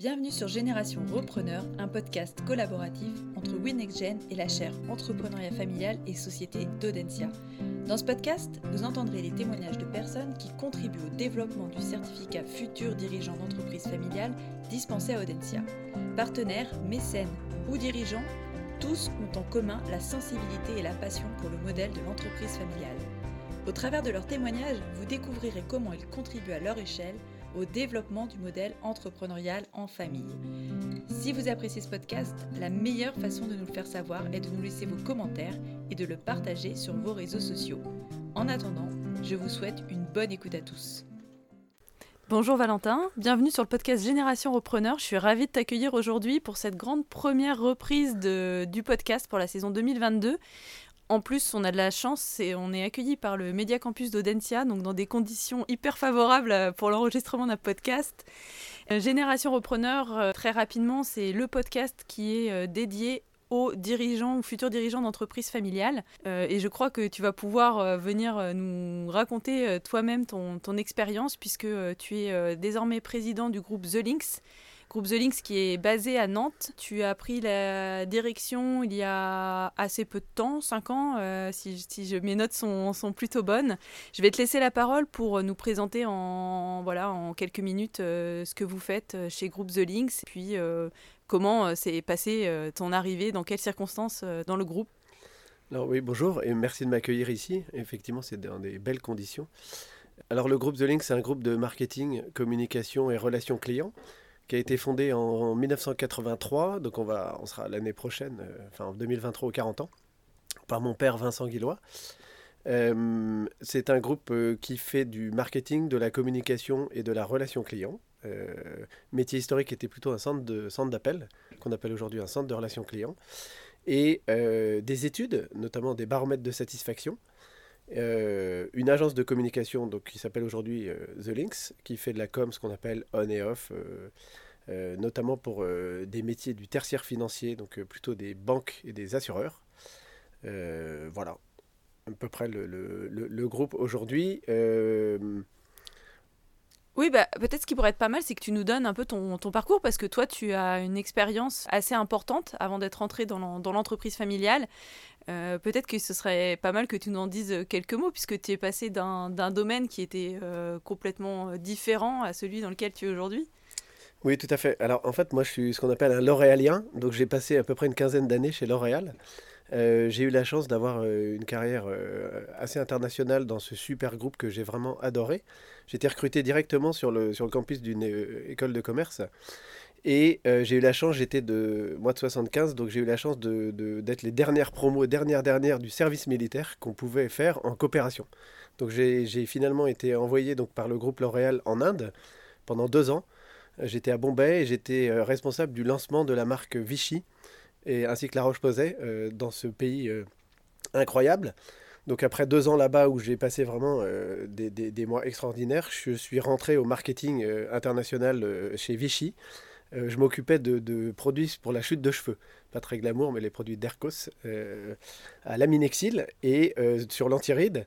Bienvenue sur Génération Repreneur, un podcast collaboratif entre WinNextGen et la chaire Entrepreneuriat familial et Société d'Audencia. Dans ce podcast, vous entendrez les témoignages de personnes qui contribuent au développement du certificat futur dirigeant d'entreprise familiale dispensé à Audencia. Partenaires, mécènes ou dirigeants, tous ont en commun la sensibilité et la passion pour le modèle de l'entreprise familiale. Au travers de leurs témoignages, vous découvrirez comment ils contribuent à leur échelle au développement du modèle entrepreneurial en famille. Si vous appréciez ce podcast, la meilleure façon de nous le faire savoir est de nous laisser vos commentaires et de le partager sur vos réseaux sociaux. En attendant, je vous souhaite une bonne écoute à tous. Bonjour Valentin, bienvenue sur le podcast Génération Repreneur. Je suis ravie de t'accueillir aujourd'hui pour cette grande première reprise du podcast pour la saison 2022 en plus, on a de la chance et on est accueilli par le Media Campus d'Audencia, donc dans des conditions hyper favorables euh, pour l'enregistrement d'un podcast. Euh, Génération Repreneur, euh, très rapidement, c'est le podcast qui est dédié aux dirigeants ou futurs dirigeants d'entreprises familiales. et je crois que tu vas pouvoir venir nous raconter toi-même ton, ton expérience puisque tu es désormais président du groupe The Links Groupe The Links qui est basé à Nantes. Tu as pris la direction il y a assez peu de temps, 5 ans, euh, si, mes notes sont, plutôt bonnes. Je vais te laisser la parole pour nous présenter en, voilà, en quelques minutes euh, ce que vous faites euh, chez Groupe The Links, puis comment s'est passé ton arrivée, dans quelles circonstances dans le groupe. Alors oui, bonjour et merci de m'accueillir ici. Effectivement, c'est dans des belles conditions. Alors le groupe The Links, c'est un groupe de marketing, communication et relations clients qui a été fondé en 1983, donc on, va, on sera l'année prochaine, euh, enfin en 2023 aux 40 ans, par mon père Vincent Guillois. Euh, c'est un groupe euh, qui fait du marketing, de la communication et de la relation client. métier historique était plutôt un centre de centre d'appel, qu'on appelle aujourd'hui un centre de relations clients, et des études, notamment des baromètres de satisfaction, une agence de communication donc, qui s'appelle aujourd'hui The Links, qui fait de la com, ce qu'on appelle on et off, euh, notamment pour euh, des métiers du tertiaire financier, donc euh, plutôt des banques et des assureurs. voilà, à peu près le, le, le, groupe aujourd'hui. Oui, bah, peut-être ce qui pourrait être pas mal, c'est que tu nous donnes un peu ton, ton, parcours, parce que toi, tu as une expérience assez importante avant d'être entré dans l'entreprise familiale. peut-être que ce serait pas mal que tu nous en dises quelques mots, puisque tu es passé d'un domaine qui était complètement différent à celui dans lequel tu es aujourd'hui. Oui, tout à fait. Alors, en fait, moi, je suis ce qu'on appelle un L'Oréalien. Donc, j'ai passé à peu près une quinzaine d'années chez L'Oréal. Euh, j'ai eu la chance d'avoir euh, une carrière euh, assez internationale dans ce super groupe que j'ai vraiment adoré. J'ai été recruté directement sur le, campus d'une école de commerce. Et j'ai eu la chance, j'étais de moi de 75, donc j'ai eu la chance d'être les dernières promos, dernières dernières du service militaire qu'on pouvait faire en coopération. Donc j'ai finalement été envoyé donc, par le groupe L'Oréal en Inde pendant deux ans. J'étais à Bombay et j'étais responsable du lancement de la marque Vichy, et, ainsi que La Roche-Posay, euh, dans ce pays euh, incroyable. Donc après deux ans là-bas où j'ai passé vraiment des, des, mois extraordinaires, je suis rentré au marketing international chez Vichy. je m'occupais de, de, produits pour la chute de cheveux. Pas très glamour, mais les produits d'Ercos à l'aminexil et sur l'antiride.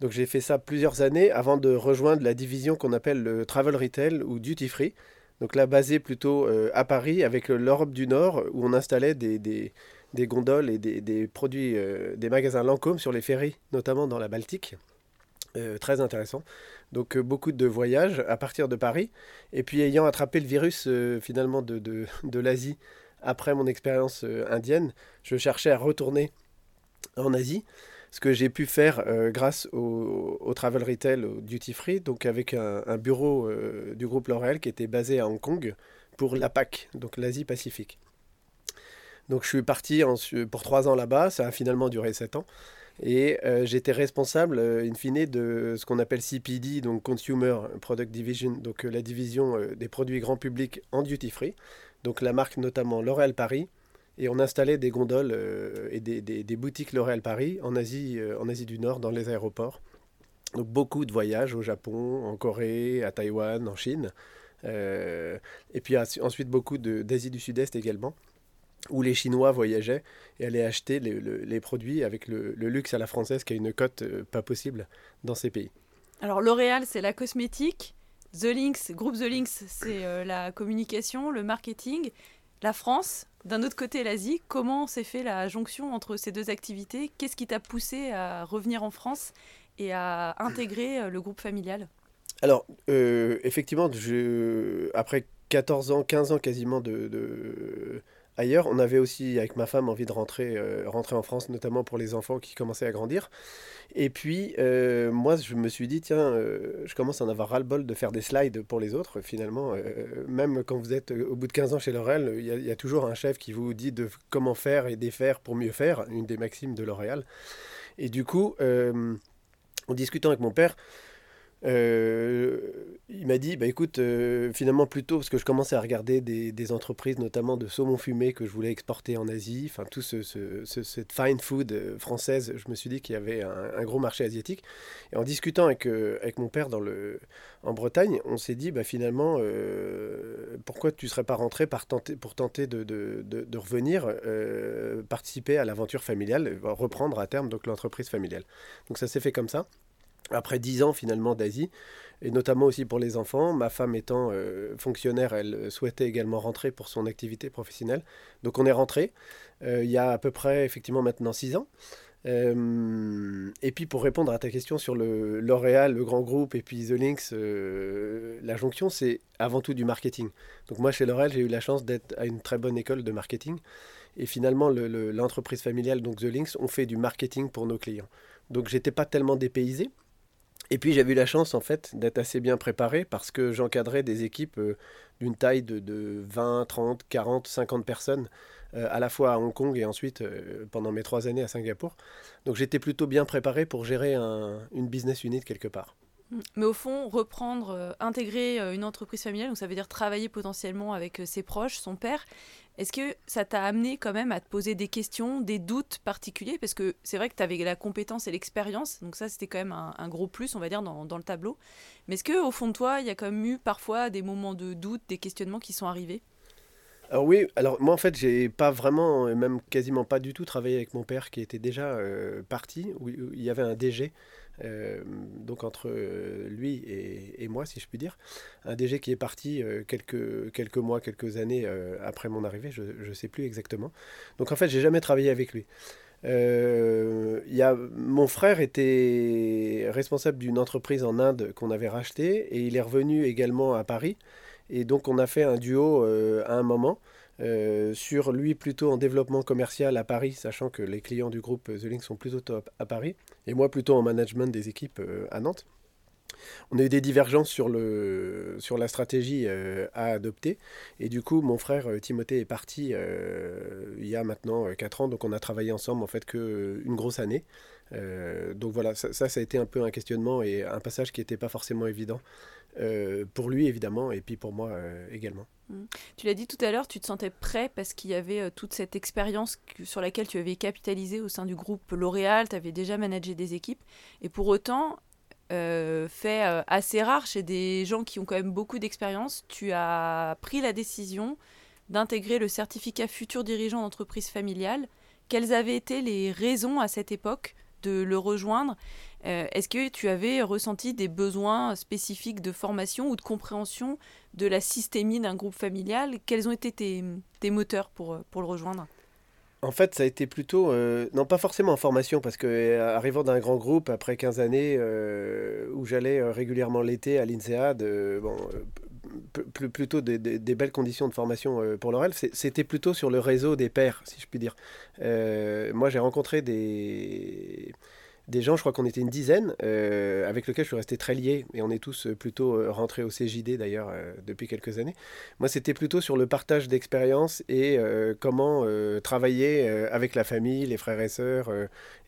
Donc j'ai fait ça plusieurs années avant de rejoindre la division qu'on appelle le travel retail ou duty free, donc là, basé plutôt euh, à Paris, avec l'Europe du Nord, où on installait des, des, gondoles et des, des produits, euh, des magasins Lancôme sur les ferries, notamment dans la Baltique. Euh, très intéressant. Donc beaucoup de voyages à partir de Paris. Et puis ayant attrapé le virus finalement de, de, de l'Asie après mon expérience indienne, je cherchais à retourner en Asie ce que j'ai pu faire euh, grâce au, travel retail, au duty free, donc avec un, bureau euh, du groupe L'Oréal qui était basé à Hong Kong pour l'APAC, donc l'Asie-Pacifique. Donc je suis parti pour trois ans là-bas, ça a finalement duré sept ans. Et euh, j'étais responsable, in fine, de ce qu'on appelle CPD, donc Consumer Product Division, donc la division des produits grand public en duty free. Donc la marque notamment L'Oréal Paris, et on installait des gondoles euh, et des, boutiques L'Oréal Paris en Asie, euh, en Asie du Nord, dans les aéroports. Donc beaucoup de voyages au Japon, en Corée, à Taïwan, en Chine. Euh, et puis ensuite beaucoup d'Asie du Sud-Est également, où les Chinois voyageaient et allaient acheter les, produits avec le, le, luxe à la française qui a une cote pas possible dans ces pays. Alors L'Oréal, c'est la cosmétique. The Links, groupe The Links, c'est la communication, le marketing. La France, d'un autre côté l'Asie, comment s'est fait la jonction entre ces deux activités? Qu'est-ce qui t'a poussé à revenir en France et à intégrer le groupe familial? Alors, effectivement, je, après 14 ans, 15 ans quasiment de ailleurs. On avait aussi, avec ma femme, envie de rentrer, euh, rentrer en France, notamment pour les enfants qui commençaient à grandir. Et puis, euh, moi, je me suis dit, tiens, euh, je commence à en avoir ras-le-bol de faire des slides pour les autres. Finalement, même quand vous êtes au bout de 15 ans chez L'Oréal, il y, a toujours un chef qui vous dit de comment faire et défaire pour mieux faire, une des maximes de L'Oréal. Et du coup, en discutant avec mon père, euh, il m'a dit, bah écoute, euh, finalement plutôt, parce que je commençais à regarder des, entreprises, notamment de saumon fumé que je voulais exporter en Asie, enfin tout ce, cette fine food euh, française, je me suis dit qu'il y avait un, gros marché asiatique. Et en discutant avec, avec mon père dans le, en Bretagne, on s'est dit, bah finalement, pourquoi tu ne serais pas rentré pour tenter de, de, de, revenir participer à l'aventure familiale, reprendre à terme l'entreprise familiale. Donc ça s'est fait comme ça après dix ans finalement d'Asie, et notamment aussi pour les enfants. Ma femme étant euh, fonctionnaire, elle souhaitait également rentrer pour son activité professionnelle. Donc on est rentré euh, il y a à peu près effectivement maintenant six ans. Euh, et puis pour répondre à ta question sur le L'Oréal, le grand groupe et puis The Links, la jonction c'est avant tout du marketing. Donc moi chez L'Oréal j'ai eu la chance d'être à une très bonne école de marketing. Et finalement l'entreprise familiale, donc The Links, on fait du marketing pour nos clients. Donc j'étais pas tellement dépaysé. Et puis j'avais eu la chance en fait d'être assez bien préparé parce que j'encadrais des équipes euh, d'une taille de, 20, 30, 40, 50 personnes euh, à la fois à Hong Kong et ensuite euh, pendant mes trois années à Singapour. Donc j'étais plutôt bien préparé pour gérer une business unit quelque part. Mais au fond, reprendre, intégrer une entreprise familiale, donc ça veut dire travailler potentiellement avec ses proches, son père, est-ce que ça t'a amené quand même à te poser des questions, des doutes particuliers? Parce que c'est vrai que tu avais la compétence et l'expérience, donc ça c'était quand même un, gros plus, on va dire, dans, le tableau. Mais est-ce qu'au fond de toi, il y a quand même eu parfois des moments de doute, des questionnements qui sont arrivés? Alors oui, alors moi en fait j'ai pas vraiment, même quasiment pas du tout travaillé avec mon père qui était déjà euh, parti, où il y avait un DG euh, donc entre euh, lui et, moi, si je puis dire. Un DG qui est parti euh, quelques, quelques mois, quelques années après mon arrivée, je ne sais plus exactement. Donc en fait, j'ai jamais travaillé avec lui. y a, mon frère était responsable d'une entreprise en Inde qu'on avait rachetée et il est revenu également à Paris. Et donc on a fait un duo à un moment. Euh, sur lui plutôt en développement commercial à Paris, sachant que les clients du groupe The Link sont plutôt top à Paris, et moi plutôt en management des équipes euh, à Nantes. On a eu des divergences sur, le, sur la stratégie euh, à adopter. Et du coup, mon frère Timothée est parti il y a maintenant 4 ans. Donc, on a travaillé ensemble en fait qu'une grosse année. donc voilà, ça, ça, a été un peu un questionnement et un passage qui n'était pas forcément évident pour lui, évidemment, et puis pour moi également. Mm. Tu l'as dit tout à l'heure, tu te sentais prêt parce qu'il y avait euh, toute cette expérience sur laquelle tu avais capitalisé au sein du groupe L'Oréal, tu avais déjà managé des équipes. Et pour autant, euh, fait euh, assez rare chez des gens qui ont quand même beaucoup d'expérience, tu as pris la décision d'intégrer le certificat futur dirigeant d'entreprise familiale. Quelles avaient été les raisons à cette époque de le rejoindre. Euh, est-ce que tu avais ressenti des besoins spécifiques de formation ou de compréhension de la systémie d'un groupe familial? Quels ont été tes, moteurs pour, pour le rejoindre? En fait, ça a été plutôt, euh, non pas forcément en formation, parce que euh, arrivant d'un grand groupe après 15 années où j'allais régulièrement l'été à l'INSEAD, bon, plutôt des, belles conditions de formation pour l'OREL, c'était plutôt sur le réseau des pairs, si je puis dire. moi, j'ai rencontré des des gens, je crois qu'on était une dizaine, euh, avec lesquels je suis resté très lié, et on est tous euh, plutôt euh, rentrés au CJD d'ailleurs depuis quelques années. Moi, c'était plutôt sur le partage d'expériences et comment travailler avec la famille, les frères et sœurs,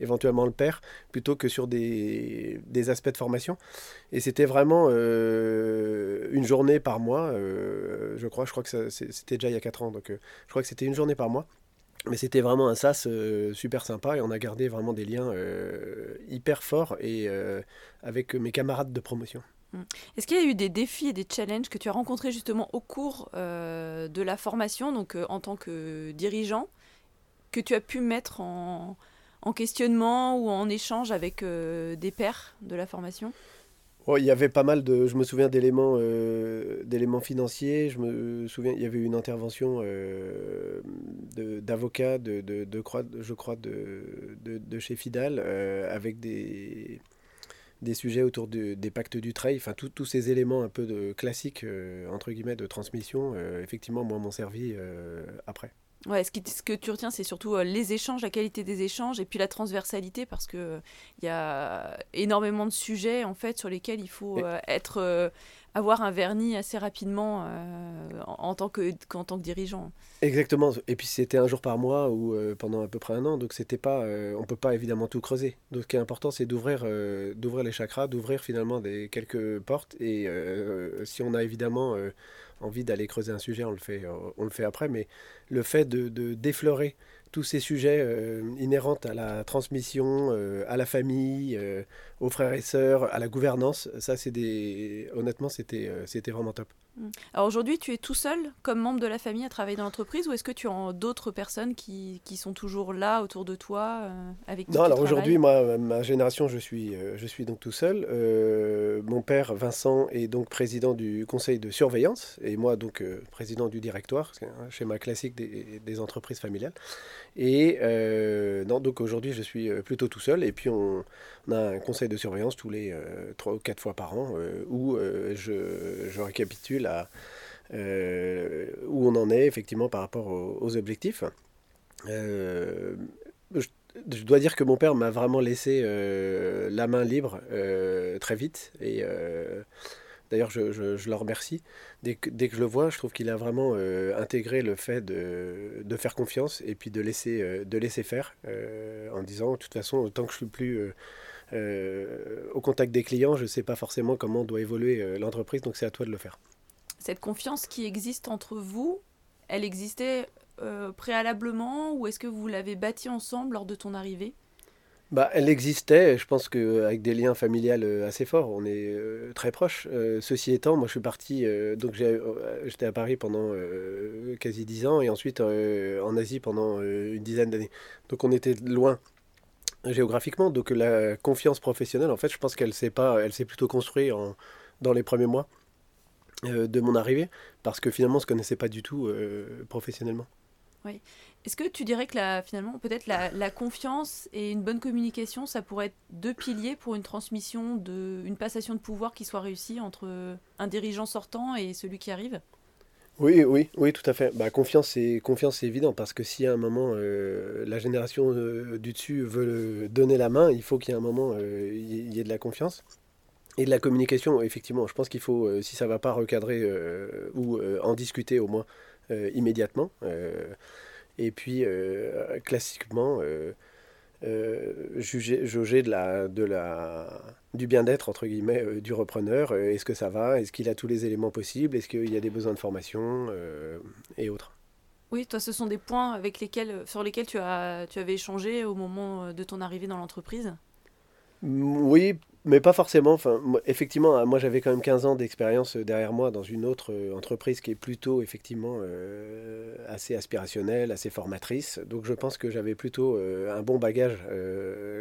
éventuellement le père, plutôt que sur des, aspects de formation. Et c'était vraiment une journée par mois, je crois, je crois que c'était déjà il y a 4 ans, donc je crois que c'était une journée par mois mais c'était vraiment un sas euh, super sympa et on a gardé vraiment des liens euh, hyper forts et euh, avec mes camarades de promotion. Mm. Est-ce qu'il y a eu des défis et des challenges que tu as rencontrés justement au cours de la formation, donc en tant que dirigeant, que tu as pu mettre en, en questionnement ou en échange avec des pairs de la formation? Il y avait pas mal de, je me souviens d'éléments, euh, d'éléments financiers. Je me souviens, il y avait une intervention euh, d'avocats, de, je crois, de, chez Fidal, euh, avec des, sujets autour des pactes du trail. Enfin, tous ces éléments un peu classiques entre guillemets de transmission. effectivement, moi, m'ont servi après. Ouais, ce, ce, que tu retiens, c'est surtout euh, les échanges, la qualité des échanges et puis la transversalité parce que il y a énormément de sujets en fait sur lesquels il faut euh, être euh, avoir un vernis assez rapidement en, tant que qu'en tant que dirigeant. Exactement. Et puis c'était un jour par mois ou pendant à peu près un an, donc c'était pas, on peut pas évidemment tout creuser. Donc ce qui est important, c'est d'ouvrir d'ouvrir les chakras, d'ouvrir finalement des quelques portes. Et si on a évidemment envie d'aller creuser un sujet, on le fait, on le fait après. Mais le fait de, de déflorer tous ces sujets euh, inhérents à la transmission, euh, à la famille, euh, aux frères et sœurs, à la gouvernance, ça c'est des honnêtement c'était c'était vraiment top. Mm. Alors aujourd'hui, tu es tout seul comme membre de la famille à travailler dans l'entreprise ou est-ce que tu as d'autres personnes qui, qui, sont toujours là autour de toi euh, avec Non, alors aujourd'hui, moi, ma génération, je suis, euh, je suis donc tout seul. Euh, mon père, Vincent, est donc président du conseil de surveillance et moi, donc, président du directoire, un schéma classique des, des entreprises familiales. Et non, donc aujourd'hui, je suis plutôt tout seul et puis on, on a un conseil de surveillance tous les trois ou quatre fois par an où je, je récapitule euh, où on en est effectivement par rapport aux, objectifs. Euh, je, dois dire que mon père m'a vraiment laissé euh, la main libre très vite et D'ailleurs, je, le remercie. Dès que, je le vois, je trouve qu'il a vraiment intégré le fait de, faire confiance et puis de laisser, faire en disant, de toute façon, tant que je suis plus au contact des clients, je ne sais pas forcément comment doit évoluer l'entreprise, donc c'est à toi de le faire cette confiance qui existe entre vous, elle existait euh, préalablement ou est-ce que vous l'avez bâtie ensemble lors de ton arrivée? Bah, elle existait, je pense qu'avec des liens familiales euh, assez forts, on est euh, très proches. ceci étant, moi je suis parti, donc j'étais à Paris pendant quasi dix ans et ensuite en Asie pendant une dizaine d'années. Donc on était loin géographiquement, donc la confiance professionnelle, en fait, je pense qu'elle s'est s'est plutôt construite dans les premiers mois. Euh, de mon arrivée, parce que finalement on ne se connaissait pas du tout euh, professionnellement. Oui. Est-ce que tu dirais que la, finalement, peut-être la, confiance et une bonne communication, ça pourrait être deux piliers pour une transmission, de, une passation de pouvoir qui soit réussie entre un dirigeant sortant et celui qui arrive? Oui, oui, oui, tout à fait. Bah, confiance, c'est confiance, c'est évident parce que si à un moment euh, la génération du dessus veut donner la main, il faut qu'il y ait un moment il y ait de la confiance. Et de la communication, effectivement, je pense qu'il faut, euh, si ça ne va pas recadrer euh, ou euh, en discuter au moins immédiatement. et puis, classiquement, juger, jauger de la, de la, du bien-être, entre guillemets, du repreneur. Est-ce que ça va Est-ce qu'il a tous les éléments possibles Est-ce qu'il y a des besoins de formation et autres oui, toi, ce sont des points avec lesquels, sur lesquels tu, as, tu avais échangé au moment de ton arrivée dans l'entreprise? Oui, mais pas forcément. Enfin, effectivement, hein, moi j'avais quand même 15 ans d'expérience euh, derrière moi dans une autre euh, entreprise qui est plutôt effectivement euh, assez aspirationnelle, assez formatrice. Donc je pense que j'avais plutôt un bon bagage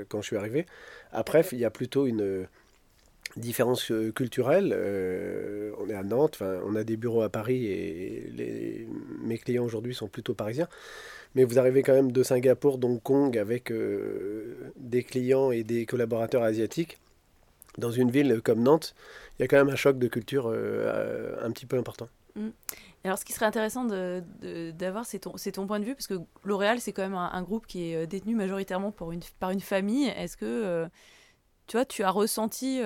quand je suis arrivé. Après, il y a plutôt une différence culturelle. on est à Nantes, on a des bureaux à Paris et mes clients aujourd'hui sont plutôt parisiens. Mais vous arrivez quand même de Singapour, d'Hong Kong avec des clients et des collaborateurs asiatiques dans une ville comme Nantes, il y a quand même un choc de culture euh, un petit peu important. Mm. Alors, ce qui serait intéressant d'avoir, c'est ton, ton, point de vue, parce que L'Oréal, c'est quand même un, groupe qui est euh, détenu majoritairement pour une, par une famille. Est-ce que euh, tu vois, tu as ressenti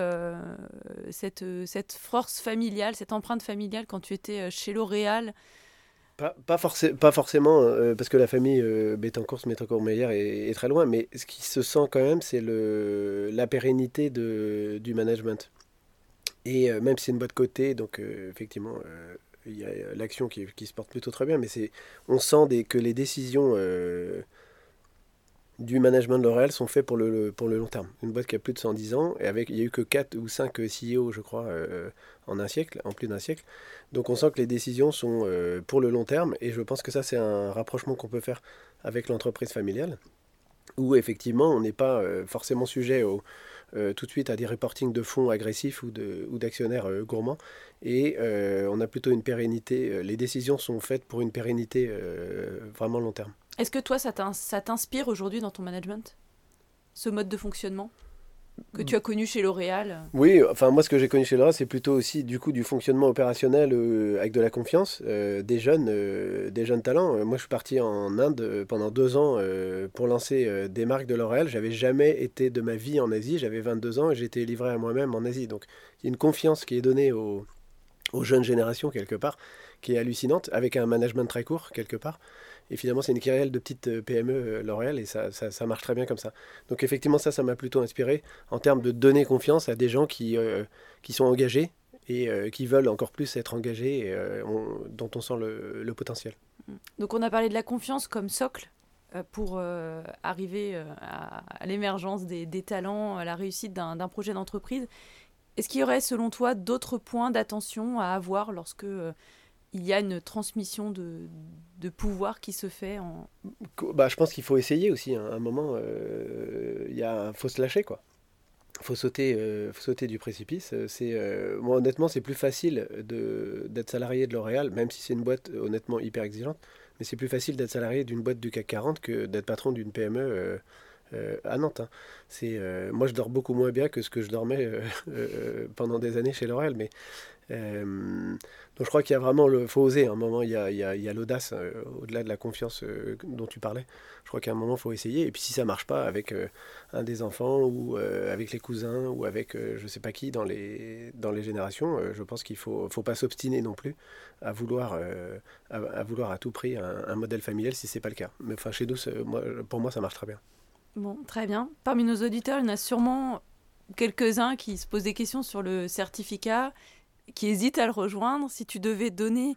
cette, cette force familiale, cette empreinte familiale quand tu étais chez L'Oréal pas, forcément, euh, parce que la famille euh, Bettencourt, Bettencourt Meyer est, est, très loin, mais ce qui se sent quand même, c'est la pérennité de, du management. Et euh, même si c'est une boîte côté, donc effectivement, il y a l'action qui, qui, se porte plutôt très bien, mais on sent des, que les décisions du management de L'Oréal sont faits pour le, pour le long terme. Une boîte qui a plus de 110 ans, et avec, il n'y a eu que 4 ou 5 CEO, je crois, en un siècle, en plus d'un siècle. Donc on sent que les décisions sont euh, pour le long terme et je pense que ça c'est un rapprochement qu'on peut faire avec l'entreprise familiale où effectivement on n'est pas euh, forcément sujet tout de suite à des reportings de fonds agressifs ou d'actionnaires ou gourmands. Et on a plutôt une pérennité. Les décisions sont faites pour une pérennité vraiment long terme. Est-ce que toi, ça t'inspire aujourd'hui dans ton management? Ce mode de fonctionnement? Que tu as connu chez L'Oréal Oui, enfin moi ce que j'ai connu chez L'Oréal c'est plutôt aussi du coup du fonctionnement opérationnel euh, avec de la confiance, euh, des jeunes, euh, des jeunes talents. Moi je suis parti en Inde pendant deux ans pour lancer des marques de L'Oréal. J'avais jamais été de ma vie en Asie. J'avais 22 ans et j'étais livré à moi-même en Asie. Donc il y a une confiance qui est donnée aux jeunes générations quelque part, qui est hallucinante, avec un management très court quelque part. Et finalement, c'est une carrière de petite euh, PME euh, L'Oréal et ça, ça, marche très bien comme ça. Donc effectivement, ça, ça m'a plutôt inspiré en termes de donner confiance à des gens qui, euh, qui sont engagés et qui veulent encore plus être engagés et dont on sent le, potentiel. Donc on a parlé de la confiance comme socle pour arriver à, l'émergence des, talents, à la réussite d'un projet d'entreprise. Est-ce qu'il y aurait, selon toi, d'autres points d'attention à avoir lorsque il y a une transmission de, de pouvoir qui se fait en... Bah, je pense qu'il faut essayer aussi. Hein. À un moment, euh, il y faut se lâcher, quoi. Faut sauter, euh, faut sauter du précipice. C'est, euh, moi, honnêtement, c'est plus facile de, d'être salarié de L'Oréal, même si c'est une boîte honnêtement hyper exigeante. Mais c'est plus facile d'être salarié d'une boîte du CAC 40 que d'être patron d'une PME à Nantes. Hein. C'est, moi, je dors beaucoup moins bien que ce que je dormais pendant des années chez L'Oréal, mais donc je crois qu'il y a vraiment le. faut oser. À un moment, il y a, il a, l'audace, euh, au-delà de la confiance euh, dont tu parlais. Je crois qu'à un moment, il faut essayer. Et puis si ça marche pas avec euh, un des enfants ou avec les cousins ou avec je sais pas qui dans les, dans les générations, je pense qu'il faut, faut pas s'obstiner non plus à vouloir, à, vouloir à tout prix un, modèle familial si c'est pas le cas. Mais enfin, chez nous, pour moi, ça marche très bien. Bon, très bien. Parmi nos auditeurs, il y en a sûrement quelques-uns qui se posent des questions sur le certificat qui hésitent à le rejoindre, si tu devais donner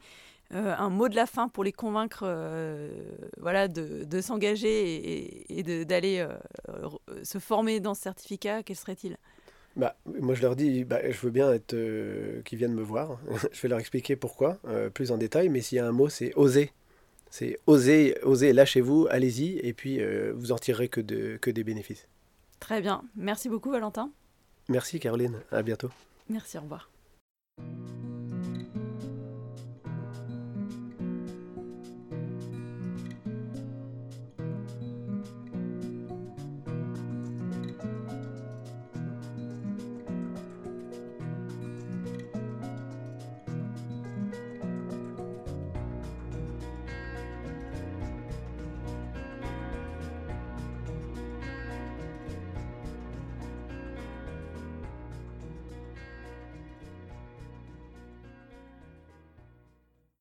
euh, un mot de la fin pour les convaincre euh, voilà, de, s'engager et, d'aller euh, se former dans ce certificat, quel serait-il? Bah, moi, je leur dis, bah, je veux bien qu'ils viennent me voir. je vais leur expliquer pourquoi, plus en détail. Mais s'il y a un mot, c'est oser. C'est oser, oser, lâchez-vous, allez-y, et puis vous en tirerez que, de, que des bénéfices. Très bien. Merci beaucoup, Valentin. Merci, Caroline. À bientôt. Merci, au revoir.